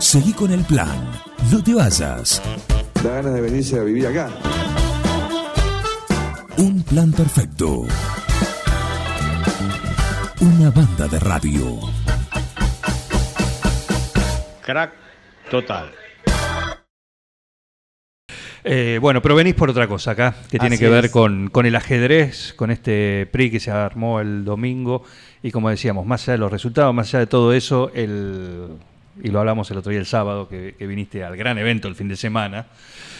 Seguí con el plan. No te vayas. Da ganas de venirse a vivir acá. Un plan perfecto. Una banda de radio. Crack total. Eh, bueno, pero venís por otra cosa acá, que tiene Así que ver con, con el ajedrez, con este PRI que se armó el domingo. Y como decíamos, más allá de los resultados, más allá de todo eso, el, y lo hablamos el otro día, el sábado, que, que viniste al gran evento el fin de semana.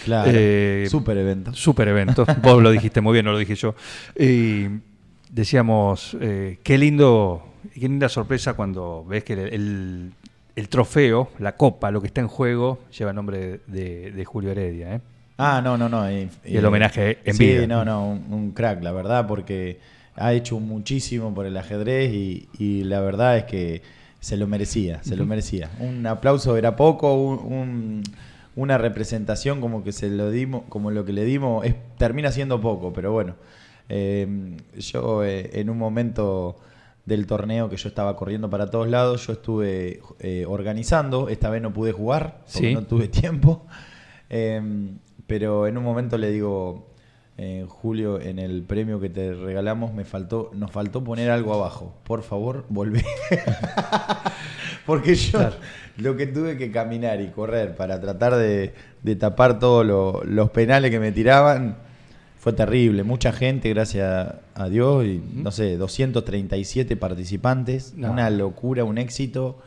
Claro. Eh, Super evento. Super evento. Vos lo dijiste muy bien, no lo dije yo. Y decíamos, eh, qué lindo, qué linda sorpresa cuando ves que el, el- el trofeo, la copa, lo que está en juego, lleva el nombre de, de Julio Heredia. ¿eh? Ah, no, no, no. Y el homenaje en sí, vida. no, no, un, un crack, la verdad, porque ha hecho muchísimo por el ajedrez y, y la verdad es que se lo merecía, se lo merecía. Un aplauso era poco, un- un- una representación como que se lo dimos, como lo que le dimos, es, termina siendo poco, pero bueno. Eh, yo eh, en un momento del torneo que yo estaba corriendo para todos lados, yo estuve eh, organizando, esta vez no pude jugar, porque Sí. no tuve tiempo. Eh, pero en un momento le digo, eh, Julio, en el premio que te regalamos me faltó, nos faltó poner algo abajo. Por favor, volvé. Porque yo lo que tuve que caminar y correr para tratar de, de tapar todos lo- los penales que me tiraban fue terrible. Mucha gente, gracias a Dios, y no sé, 237 participantes, No. una locura, un éxito.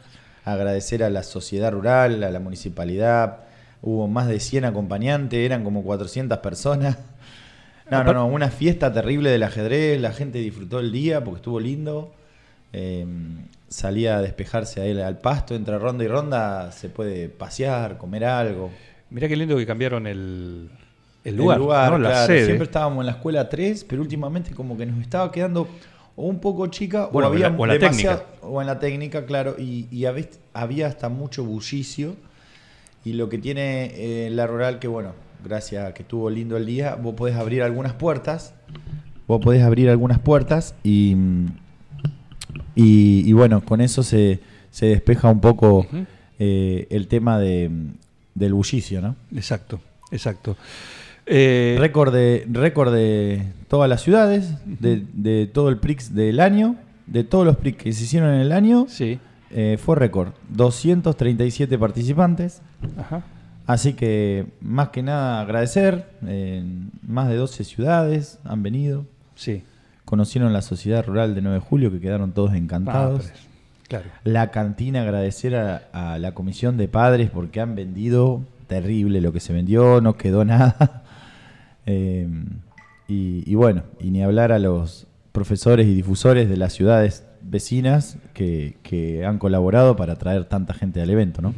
Agradecer a la sociedad rural, a la municipalidad. Hubo más de 100 acompañantes, eran como 400 personas. No, no, no, una fiesta terrible del ajedrez, la gente disfrutó el día porque estuvo lindo. Eh, salía a despejarse ahí al pasto, entre ronda y ronda se puede pasear, comer algo. Mirá qué lindo que cambiaron el, el El lugar, ¿no? la claro, sede. Siempre estábamos en la escuela 3, pero últimamente como que nos estaba quedando o un poco chica Bueno, o había o la- o técnica. en la técnica, claro, y, y había, había hasta mucho bullicio. Y lo que tiene eh, la rural, que bueno, gracias a que estuvo lindo el día, vos podés abrir algunas puertas. Vos podés abrir algunas puertas y, y, y bueno, con eso se, se despeja un poco eh, el tema de, del bullicio, ¿no? Exacto, exacto. Eh, Récord de, récord de todas las ciudades, de, de todo el PRIX del año, de todos los PRIX que se hicieron en el año, sí, eh, fue récord. 237 participantes. ajá. Así que más que nada agradecer. En más de 12 ciudades han venido. Sí. Conocieron la sociedad rural de 9 de julio que quedaron todos encantados. Ah, claro. La cantina, agradecer a, a la comisión de padres porque han vendido terrible lo que se vendió, no quedó nada. Eh, y, y bueno, y ni hablar a los profesores y difusores de las ciudades vecinas que, que han colaborado para traer tanta gente al evento, ¿no?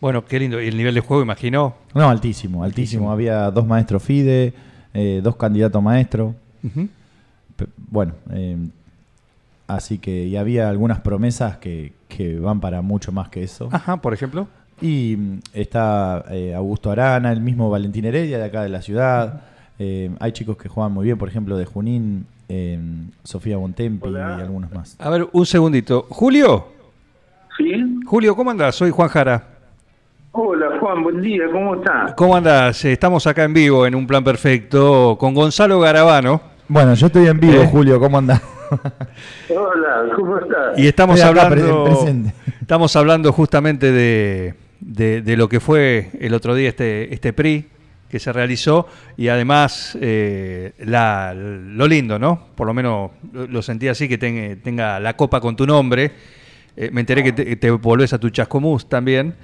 Bueno, qué lindo. Y el nivel de juego, imagino. No, altísimo, altísimo. Había dos maestros FIDE, eh, dos candidatos a maestro. Ujú. Pe- Bueno, eh, así que y había algunas promesas que, que van para mucho más que eso. Ajá, por ejemplo. Y mm, está eh, Augusto Arana, el mismo Valentín Heredia de acá de la ciudad. Eh, hay chicos que juegan muy bien, por ejemplo, de Junín, eh, Sofía Bontempi y algunos más. A ver, un segundito. Julio. Sí. Julio, ¿cómo andás? Soy Juan Jara. Hola Juan, buen día, ¿cómo estás? ¿Cómo andás? Estamos acá en vivo en un plan perfecto con Gonzalo Garabano Bueno, yo estoy en vivo, Eh. Julio, ¿cómo andás? Hola, ¿cómo estás? y estamos Estoy hablando presente. estamos hablando justamente de, de- de lo que fue el otro día este este PRI que se realizó y además eh, lo lindo, ¿no? Por lo menos lo, sentí así que tenga, la copa con tu nombre. Eh, me enteré que te, te volvés a tu chascomús también.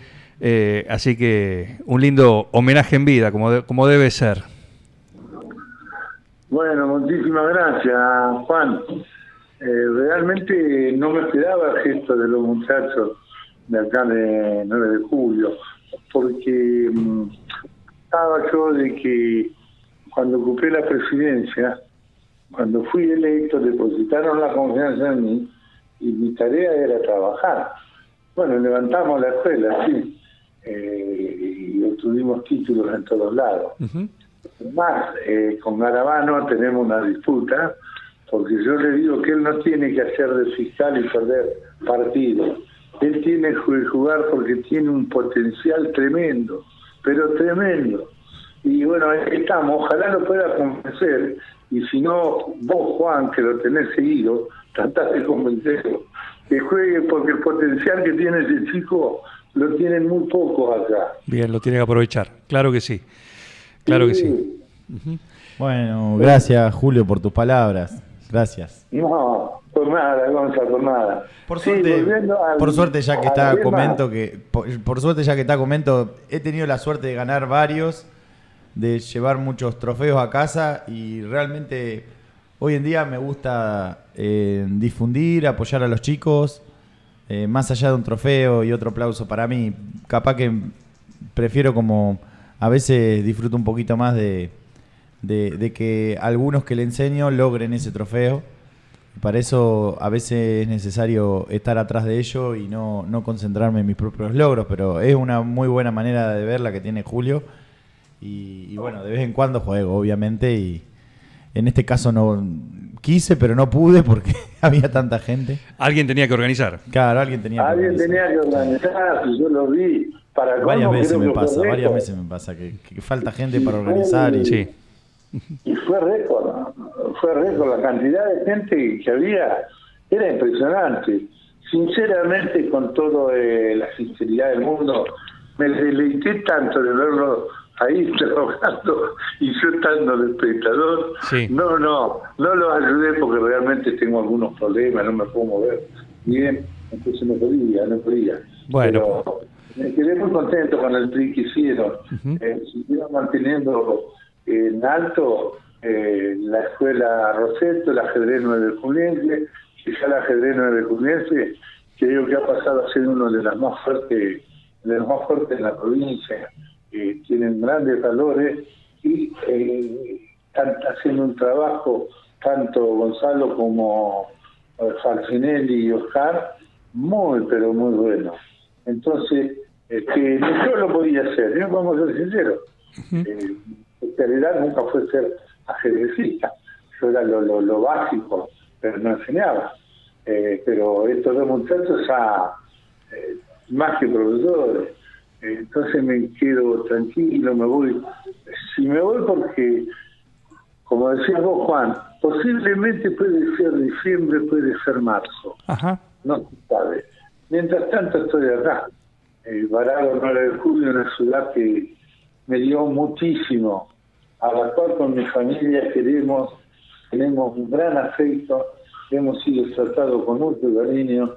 Eh, así que un lindo homenaje en vida, como, de- como debe ser. Bueno, muchísimas gracias Juan. Realmente no me esperaba el gesto de los muchachos de acá de 9 de julio, porque estaba yo de que cuando ocupé la presidencia, cuando fui electo, depositaron la confianza en mí y mi tarea era trabajar. Bueno, levantamos la escuela, sí, eh, y obtuvimos títulos en todos lados. Más, eh, con Garabano tenemos una disputa, porque yo le digo que él no tiene que hacer de fiscal y perder partido. él tiene que jugar porque tiene un potencial tremendo, pero tremendo. Y bueno, ahí estamos, ojalá lo pueda convencer, y si no, vos Juan, que lo tenés seguido, tratás de convencerlo, que juegue porque el potencial que tiene ese chico lo tienen muy pocos acá. Bien, lo tiene que aprovechar. Claro que sí. Claro que sí. Bueno, gracias Julio por tus palabras. Gracias. No, por nada, Gonza, por nada. Por suerte, al- por suerte ya que está comento que por, por suerte ya que está comento he tenido la suerte de ganar varios, de llevar muchos trofeos a casa y realmente hoy en día me gusta eh, difundir, apoyar a los chicos, eh, más allá de un trofeo y otro aplauso para mí. Capaz que prefiero como a veces disfruto un poquito más de, de, de que algunos que le enseño logren ese trofeo. Para eso a veces es necesario estar atrás de ello y no, no concentrarme en mis propios logros, pero es una muy buena manera de ver la que tiene Julio. Y, y bueno, de vez en cuando juego, obviamente, y en este caso no quise, pero no pude porque había tanta gente. Alguien tenía que organizar. Claro, alguien tenía que Alguien organizar. tenía que organizarse, yo lo vi. Para Varias veces me pasa, varias veces me pasa que, que falta gente para organizar y Sí. Y fue récord, fue récord. La cantidad de gente que había era impresionante. Sinceramente, con toda la sinceridad del mundo, me deleité tanto de verlo ahí trabajando y yo estando de espectador. Sí. No, no, no los ayudé porque realmente tengo algunos problemas, no me puedo mover bien, entonces no podía, no podía. Bueno. Pero me quedé muy contento con el tri que hicieron. Eh, siguieron manteniendo en alto eh, la escuela Roseto, el ajedrez 9 Juliense, que ya el ajedrez 9 Juliense creo que ha pasado a ser uno de las más fuertes, de los más fuertes en la provincia. Eh, tienen grandes valores y eh, están haciendo un trabajo, tanto Gonzalo como eh, Falcinelli y Oscar, muy, pero muy bueno. Entonces, que yo lo podía hacer, ¿no? vamos a ser sinceros. Eh, mi especialidad nunca fue ser ajedrecista, yo era lo, lo, lo básico, pero no enseñaba. Eh, pero estos dos muchachos ya, eh, más que profesores, eh, entonces me quedo tranquilo, me voy. Si me voy porque, como decías vos, Juan, posiblemente puede ser diciembre, puede ser marzo Ajá. no se sabe. Mientras tanto estoy acá. Eh, Varado 9 de julio, una ciudad que me dio muchísimo, a la cual con mi familia queremos, tenemos un gran afecto, hemos sido tratados con mucho cariño,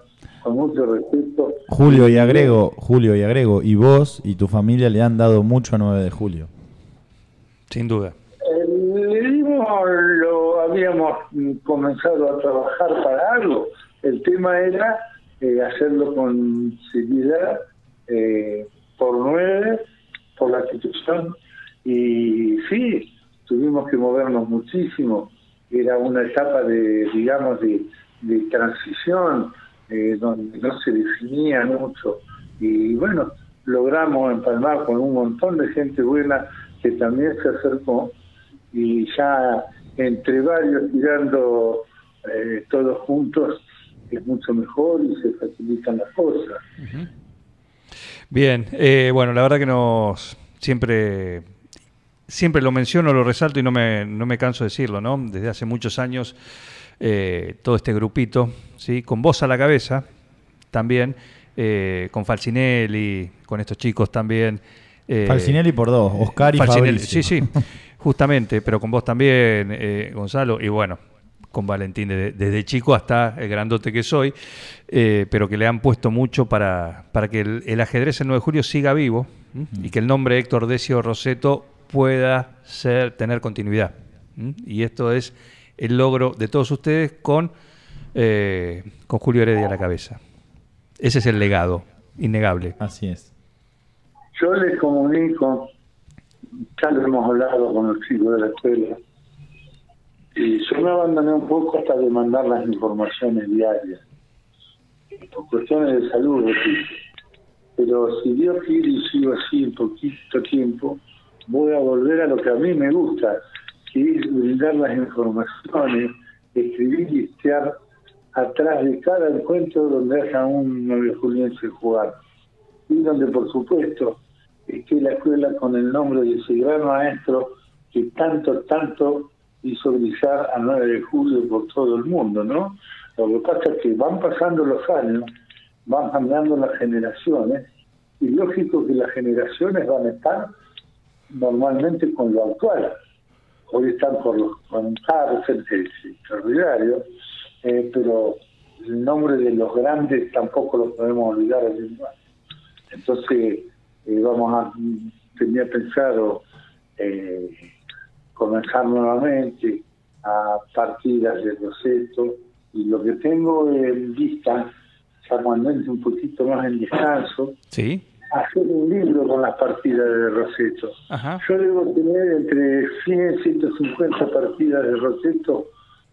con mucho respeto. Julio y agrego, Julio y agrego, y vos y tu familia le han dado mucho a 9 de julio. Sin duda. Eh, le dimos, lo habíamos comenzado a trabajar para algo. El tema era eh, hacerlo con seriedad, eh, por nueve, por la institución. Y sí, tuvimos que movernos muchísimo. Era una etapa de, digamos, de, transición, eh, donde no se definía mucho. Y bueno, logramos empalmar con un montón de gente buena que también se acercó y ya entre varios tirando eh, todos juntos es mucho mejor y se facilitan las cosas. Bien, eh, bueno, la verdad que nos siempre siempre lo menciono, lo resalto y no me, no me canso de decirlo, ¿no? Desde hace muchos años eh, todo este grupito, ¿sí? Con vos a la cabeza también, eh, con Falcinelli, con estos chicos también. eh, Falcinelli por dos, Oscar y Falcinelli, Fabricio. Sí, sí, justamente, pero con vos también, eh, Gonzalo, y bueno, con Valentín desde, desde chico hasta el grandote que soy, eh, pero que le han puesto mucho para, para que el, el ajedrez el 9 de julio siga vivo ¿m? y que el nombre Héctor Decio Roseto pueda ser, tener continuidad. ¿m? Y esto es el logro de todos ustedes con, eh, con Julio Heredia a la cabeza. Ese es el legado, innegable. Así es. Yo les comunico, ya lo hemos hablado con los chicos de la escuela, y yo me abandoné un poco hasta de mandar las informaciones diarias, por cuestiones de salud, repito. Pero si Dios quiere y sigo así en poquito tiempo, voy a volver a lo que a mí me gusta, que es brindar las informaciones, escribir y estear atrás de cada encuentro donde haya un nueve juliense jugar. Y donde, por supuesto, esté la escuela con el nombre de ese gran maestro que tanto, tanto hizo brillar a 9 de julio por todo el mundo, ¿no? Lo que pasa es que van pasando los años, van cambiando las generaciones, y lógico que las generaciones van a estar normalmente con lo actual. Hoy están por los con cárceles extraordinarios, eh, pero el nombre de los grandes tampoco lo podemos olvidar. Entonces, eh, vamos a, tenía pensado eh, comenzar nuevamente a partidas de Roseto y lo que tengo en vista, ya cuando entre un poquito más en descanso, Sí. hacer un libro con las partidas de Roseto. Ajá. Yo debo tener entre 100 y 150 partidas de Roseto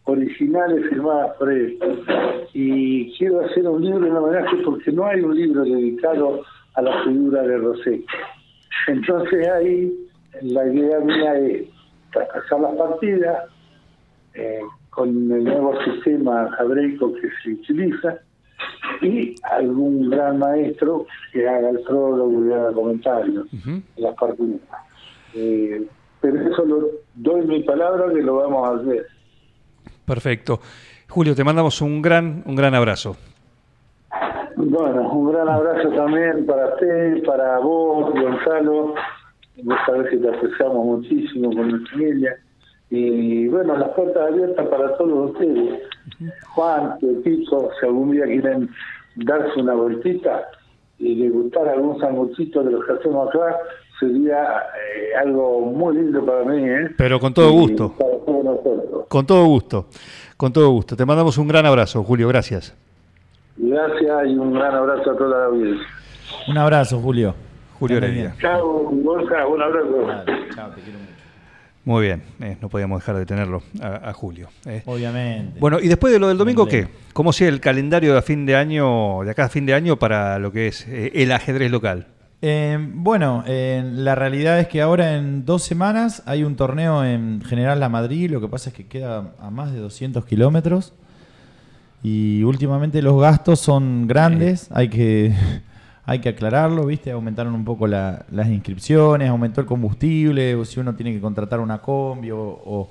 originales firmadas por él. Y quiero hacer un libro en homenaje porque no hay un libro dedicado a la figura de Roseto. Entonces ahí la idea mía es traspasar las partidas eh, con el nuevo sistema jabreico que se utiliza y algún gran maestro que haga el prólogo y haga comentarios Ujú. en las partidas. Eh, pero eso lo doy mi palabra que lo vamos a hacer. Perfecto. Julio, te mandamos un gran, un gran abrazo. Bueno, un gran abrazo también para usted, para vos, Gonzalo. Vos sabés que te apreciamos muchísimo con nuestra familia. Y bueno, las puertas abiertas para todos ustedes. Juan, Pepito, si algún día quieren darse una vueltita y degustar algún sanguchito de los que hacemos acá, sería eh, algo muy lindo para mí. ¿eh? Pero con todo Y gusto. Para todos nosotros. Con todo gusto. Con todo gusto. Te mandamos un gran abrazo, Julio. Gracias. Gracias y un gran abrazo a toda la audiencia. Un abrazo, Julio. Julio Heredia. Chao, Gonzalo, un abrazo. Chao, te quiero mucho. Muy bien. eh, no podíamos dejar de tenerlo a, a Julio. eh. Obviamente. Bueno, y después de lo del domingo, ¿qué? ¿Cómo sigue el calendario de a fin de año, de acá a fin de año, para lo que es eh, el ajedrez local? Eh, bueno, eh, la realidad es que ahora en dos semanas hay un torneo en General La Madrid, lo que pasa es que queda a más de 200 kilómetros y últimamente los gastos son grandes, hay que, hay que aclararlo, ¿viste? Aumentaron un poco la- las inscripciones, aumentó el combustible, o si uno tiene que contratar una combi o, o-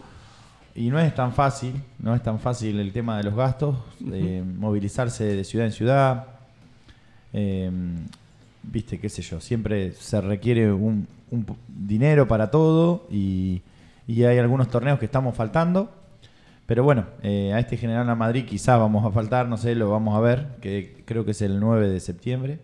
y no es tan fácil, no es tan fácil el tema de los gastos, de movilizarse de ciudad en ciudad. Eh, viste, qué sé yo, siempre se requiere un, dinero para todo y, y hay algunos torneos que estamos faltando. Pero bueno, eh, a este General a Madrid quizá vamos a faltar, no sé, lo vamos a ver, que creo que es el 9 de septiembre.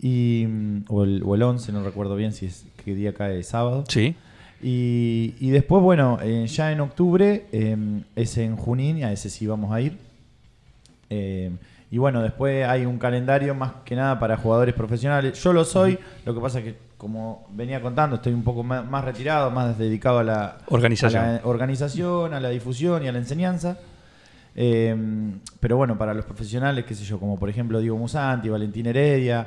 Y, mm, o, el, o el 11, no recuerdo bien si es qué día cae sábado. Sí. Y, y después, bueno, eh, ya en octubre eh, es en Junín, a ese sí vamos a ir. Eh, y bueno, después hay un calendario más que nada para jugadores profesionales. Yo lo soy, lo que pasa es que, como venía contando, estoy un poco más, retirado, más dedicado a la Organización. a la organización, a la difusión y a la enseñanza. Eh, pero bueno, para los profesionales, qué sé yo, como por ejemplo Diego Musanti, Valentín Heredia,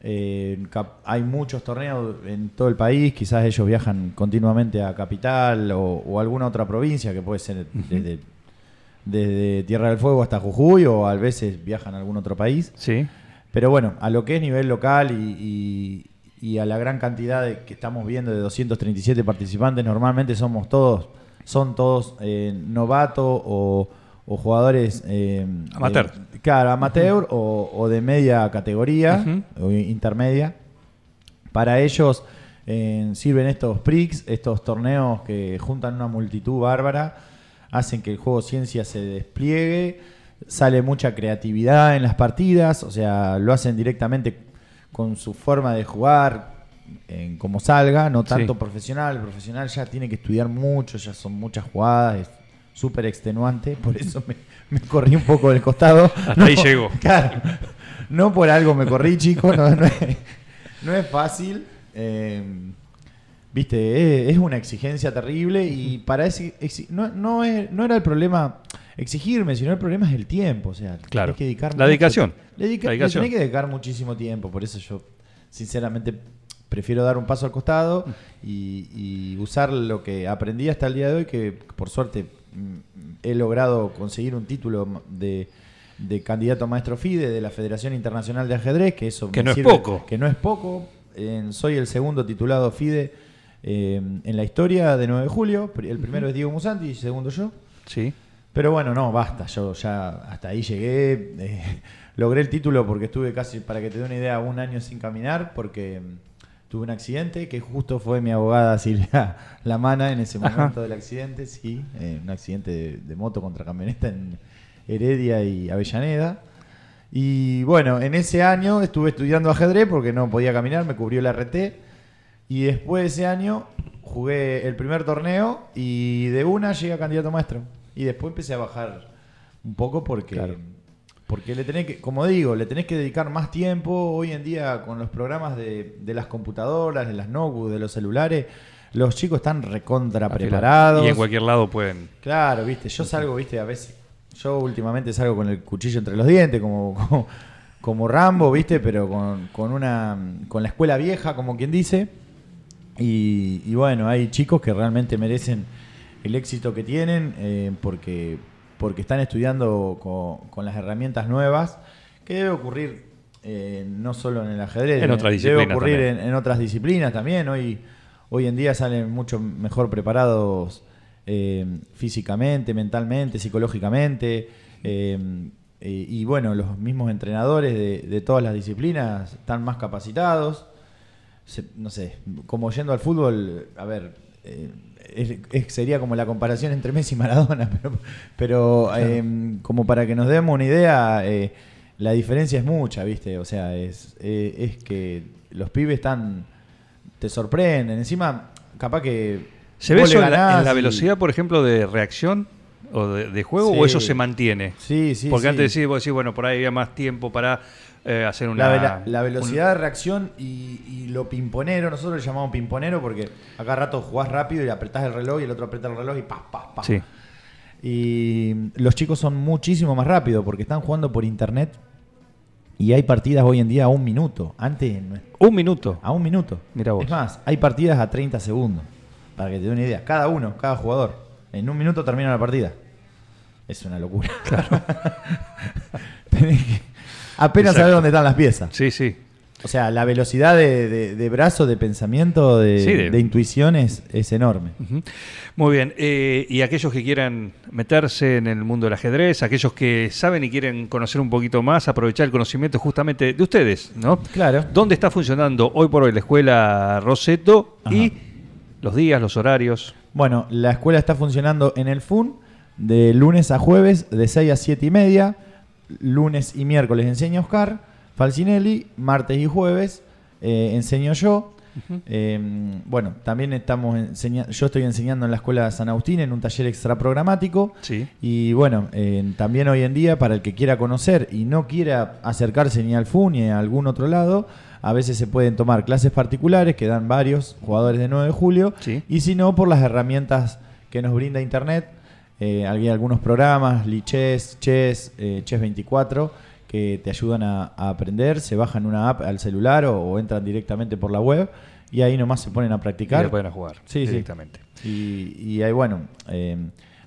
eh, hay muchos torneos en todo el país, quizás ellos viajan continuamente a Capital o, o alguna otra provincia, que puede ser desde, desde Tierra del Fuego hasta Jujuy, o a veces viajan a algún otro país. Sí. Pero bueno, a lo que es nivel local y, y- y a la gran cantidad de, que estamos viendo de 237 participantes, normalmente somos todos, son todos eh, novatos o, o jugadores eh, Amateur. de- claro, amateur o, o de media categoría o intermedia. Para ellos eh, sirven estos PRIX, estos torneos que juntan una multitud bárbara, hacen que el juego ciencia se despliegue, sale mucha creatividad en las partidas, o sea, lo hacen directamente con su forma de jugar, en como salga, no tanto Sí. profesional. El profesional ya tiene que estudiar mucho, ya son muchas jugadas, súper extenuante, por eso me, me corrí un poco del costado. Hasta ahí llegó. Claro, no por algo me corrí, chico, no, no es, no es fácil. eh, Viste, es, es una exigencia terrible y para ese no, no, es- no era el problema exigirme, sino el problema es el tiempo. O sea, Claro. que dedicar La dedicación. Le, dedica- La le dedicación. tenés que dedicar muchísimo tiempo. Por eso yo, sinceramente, prefiero dar un paso al costado y, y usar lo que aprendí hasta el día de hoy, que por suerte he logrado conseguir un título de, de candidato a maestro FIDE de la Federación Internacional de Ajedrez, que eso Que me no es sirve- poco. Que no es poco. Eh, soy el segundo titulado FIDE eh, en la historia de 9 de julio. El primero es Diego Musanti y segundo yo. Sí. Pero bueno, no, basta. Yo ya hasta ahí llegué. eh, logré el título porque estuve casi, para que te dé una idea, un año sin caminar porque tuve un accidente que justo fue mi abogada Silvia Lamana en ese Ajá. momento del accidente. Sí, eh, un accidente de, de moto contra camioneta en Heredia y Avellaneda. Y bueno, en ese año estuve estudiando ajedrez porque no podía caminar, me cubrió la RT. Y después de ese año jugué el primer torneo y de una llegué a candidato maestro. Y después empecé a bajar un poco porque, porque le tenés que, como digo, le tenés que dedicar más tiempo. Hoy en día con los programas de, de las computadoras, de las notebooks, de los celulares, los chicos están recontra preparados. Y en cualquier lado pueden. Claro, viste, yo salgo, viste, a veces, yo últimamente salgo con el cuchillo entre los dientes, como, como, como Rambo, viste, pero con, con una, con la escuela vieja, como quien dice. Y, y bueno, hay chicos que realmente merecen el éxito que tienen eh, porque, porque están estudiando con, con las herramientas nuevas, que debe ocurrir eh, no solo en el ajedrez, En otras debe ocurrir en, en otras disciplinas también. Hoy, hoy en día salen mucho mejor preparados eh, físicamente, mentalmente, psicológicamente. eh, y bueno, los mismos entrenadores de, de todas las disciplinas están más capacitados. Se- no sé, como yendo al fútbol, a ver, sería como la comparación entre Messi y Maradona, pero, pero eh, como para que nos demos una idea, eh, la diferencia es mucha, ¿viste? O sea, es, eh, es que los pibes están, te sorprenden. Encima, capaz que... ¿Se ve eso en la, ganás en la y- velocidad, por ejemplo, de reacción o de, de juego Sí. o eso se mantiene? Sí, sí, Porque sí. antes decís, vos decís, bueno, por ahí había más tiempo para eh, hacer una. La, vela- la un- velocidad de reacción y, y lo pimponero, nosotros le llamamos pimponero porque acá rato jugás rápido y apretás el reloj y el otro aprieta el reloj y pa, pa, pa. Sí. Y los chicos son muchísimo más rápidos porque están jugando por internet y hay partidas hoy en día a un minuto. Antes Un minuto. a un minuto. Mirá vos. Es más, hay partidas a 30 segundos. Para que te dé una idea. Cada uno, cada jugador. En un minuto termina la partida. Es una locura. Tenés que- apenas saber dónde están las piezas. Sí, sí. O sea, la velocidad de, de- de brazo, de pensamiento, de, Sí, de- intuición es, enorme. Muy bien. eh, y aquellos que quieran meterse en el mundo del ajedrez, aquellos que saben y quieren conocer un poquito más, aprovechar el conocimiento justamente de ustedes, ¿no? Claro. ¿Dónde está funcionando hoy por hoy la escuela Roseto y los días, los horarios? Bueno, la escuela está funcionando en el FUN de lunes a jueves de 6 a 7 y media. Lunes y miércoles enseña Oscar Falcinelli. Martes y jueves eh, enseño yo. Eh, bueno, también estamos enseñando, yo estoy enseñando en la escuela San Agustín en un taller extra programático. Sí. Y bueno, eh, también hoy en día, para el que quiera conocer y no quiera acercarse ni al FUN ni a algún otro lado, a veces se pueden tomar clases particulares que dan varios jugadores de 9 de julio. Sí. Y si no, por las herramientas que nos brinda Internet. Eh, hay algunos programas, Lichess, Chess, eh, Chess 24, que te ayudan a, a aprender. Se bajan una app al celular o, o entran directamente por la web y ahí nomás se ponen a Y practicar. le pueden a jugar Sí, sí. directamente. Y, y ahí, bueno, eh,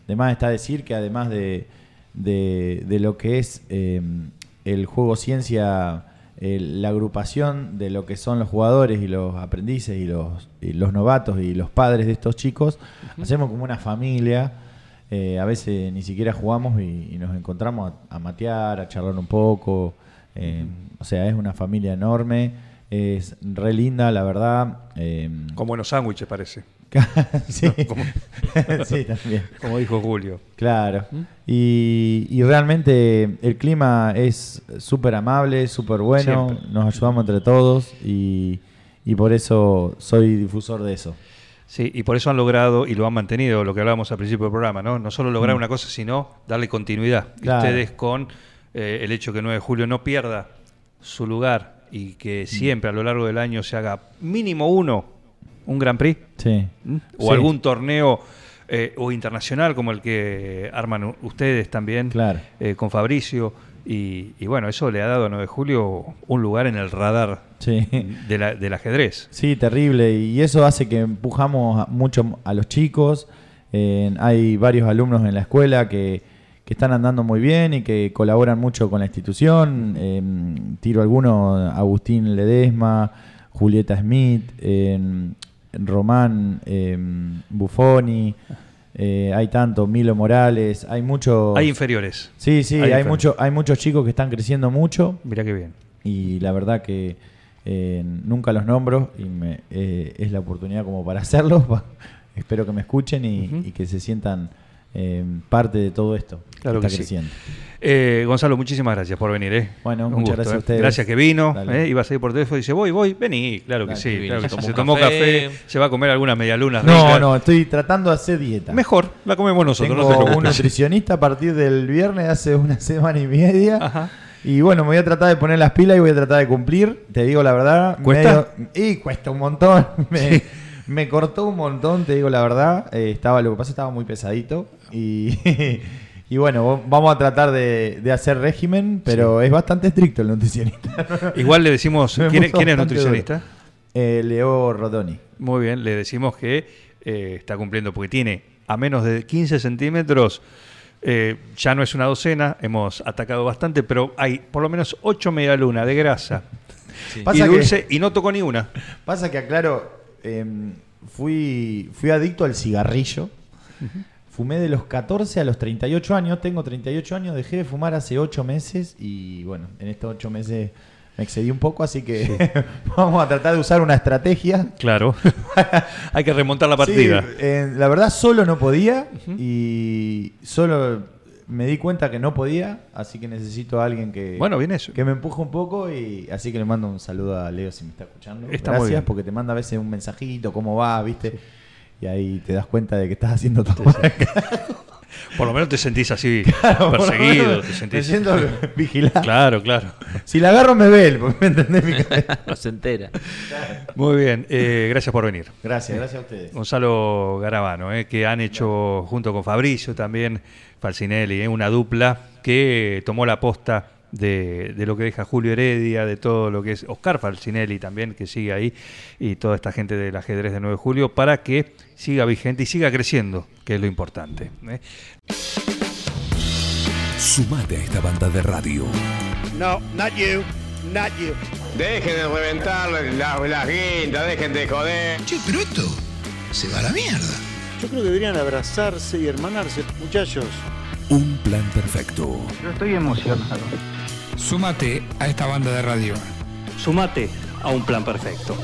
además está decir que además de, de, de lo que es eh, el juego ciencia, eh, la agrupación de lo que son los jugadores y los aprendices y los, y los novatos y los padres de estos chicos, hacemos como una familia. Eh, a veces ni siquiera jugamos y, y nos encontramos a, a matear, a charlar un poco. eh, O sea, es una familia enorme, es re linda, la verdad. eh, Como buenos sándwiches parece, sí. Como- sí, también. como dijo Julio. Claro. Y, y realmente el clima es súper amable, súper bueno. Siempre. Nos ayudamos entre todos y, y por eso soy difusor de eso. Sí, y por eso han logrado y lo han mantenido, lo que hablábamos al principio del programa, ¿no? No solo lograr una cosa, sino darle continuidad. Mm. Claro. ustedes con eh, el hecho que 9 de julio no pierda su lugar y Mm. que siempre a lo largo del año se haga mínimo uno, un Grand Prix, Sí. o Sí. algún torneo eh, o internacional como el que arman ustedes también Claro. eh, con Fabricio. Y, y bueno, eso le ha dado a 9 de julio un lugar en el radar Sí. de la- del ajedrez. Sí, terrible. Y eso hace que empujamos mucho a los chicos. Eh, hay varios alumnos en la escuela que, que están andando muy bien y que colaboran mucho con la institución. Eh, tiro alguno, Agustín Ledesma, Julieta Smith, eh, Román eh, Buffoni. Eh, hay tanto, Milo Morales, hay muchos... Hay inferiores. Sí, sí, hay hay, inferiores. mucho, hay muchos chicos que están creciendo mucho Mira qué bien. y la verdad que eh, nunca los nombro y me, eh, es la oportunidad como para hacerlo. Espero que me escuchen y, que se sientan eh, parte de todo esto Claro que que está sí. Eh, Gonzalo, muchísimas gracias por venir. ¿eh? Bueno, Un muchas gusto, gracias a ¿eh? ustedes. Gracias que vino. ¿eh? Iba a salir por teléfono y dice, voy, voy, vení. Claro que Dale, sí. claro que se Se tomó un café. se va a comer algunas medialunas. No, no, estoy tratando de hacer dieta. Mejor, la comemos nosotros. no te Tengo un preocupes. nutricionista a partir del viernes hace una semana y media. Ajá. Y bueno, me voy a tratar de poner las pilas y voy a tratar de cumplir. Te digo la verdad. ¿Cuesta? medio- y cuesta un montón. Me, me cortó un montón, te digo la verdad. Eh, estaba, lo que pasa es que estaba muy pesadito. Y, y bueno, vamos a tratar de, de hacer régimen, pero es bastante estricto el nutricionista. Igual le decimos, ¿quién, quién es nutricionista? Eh, Leo Rodoni. Muy bien, le decimos que eh, está cumpliendo porque tiene a menos de 15 centímetros. eh, ya no es una docena, hemos atacado bastante, pero hay por lo menos 8 medialunas de grasa y Pasa que- dulce y no tocó ni una. Pasa que aclaro, em, fui, fui adicto al cigarrillo. Fumé de los 14 a los 38 años. Tengo 38 años, dejé de fumar hace 8 meses y bueno, en estos 8 meses me excedí un poco, así que vamos a tratar de usar una estrategia. Claro, hay que remontar la partida. Sí, eh, la verdad solo no podía y solo me di cuenta que no podía, así que necesito a alguien que, Bueno, bien eso. que me empuje un poco y así que le mando un saludo a Leo si me está escuchando. Está Gracias porque te manda a veces un mensajito, cómo va, ¿viste? Y ahí te das cuenta de que estás haciendo todo. Por lo menos te sentís así, Por perseguido. Te Me sentís... siento vigilado. Claro, claro. Si la agarro me ve él, porque me entendés mi cabeza. No se entera. Muy bien, eh, gracias por venir. Gracias, gracias a ustedes. Gonzalo Garabano, eh, que han hecho junto con Fabricio también, Falcinelli, eh, una dupla que tomó la posta de, de lo que deja Julio Heredia, de todo lo que es Oscar Falcinelli también, que sigue ahí, y toda esta gente del ajedrez de 9 de julio, para que siga vigente y siga creciendo, que es lo importante. eh. Sumate a esta banda de radio. No, not you, not you. Dejen de reventar las, las guindas, dejen de joder. Che, pero esto se va a la mierda. Yo creo que deberían abrazarse y hermanarse, muchachos. Un plan perfecto. Súmate a esta banda de radio. Sumate a un plan perfecto.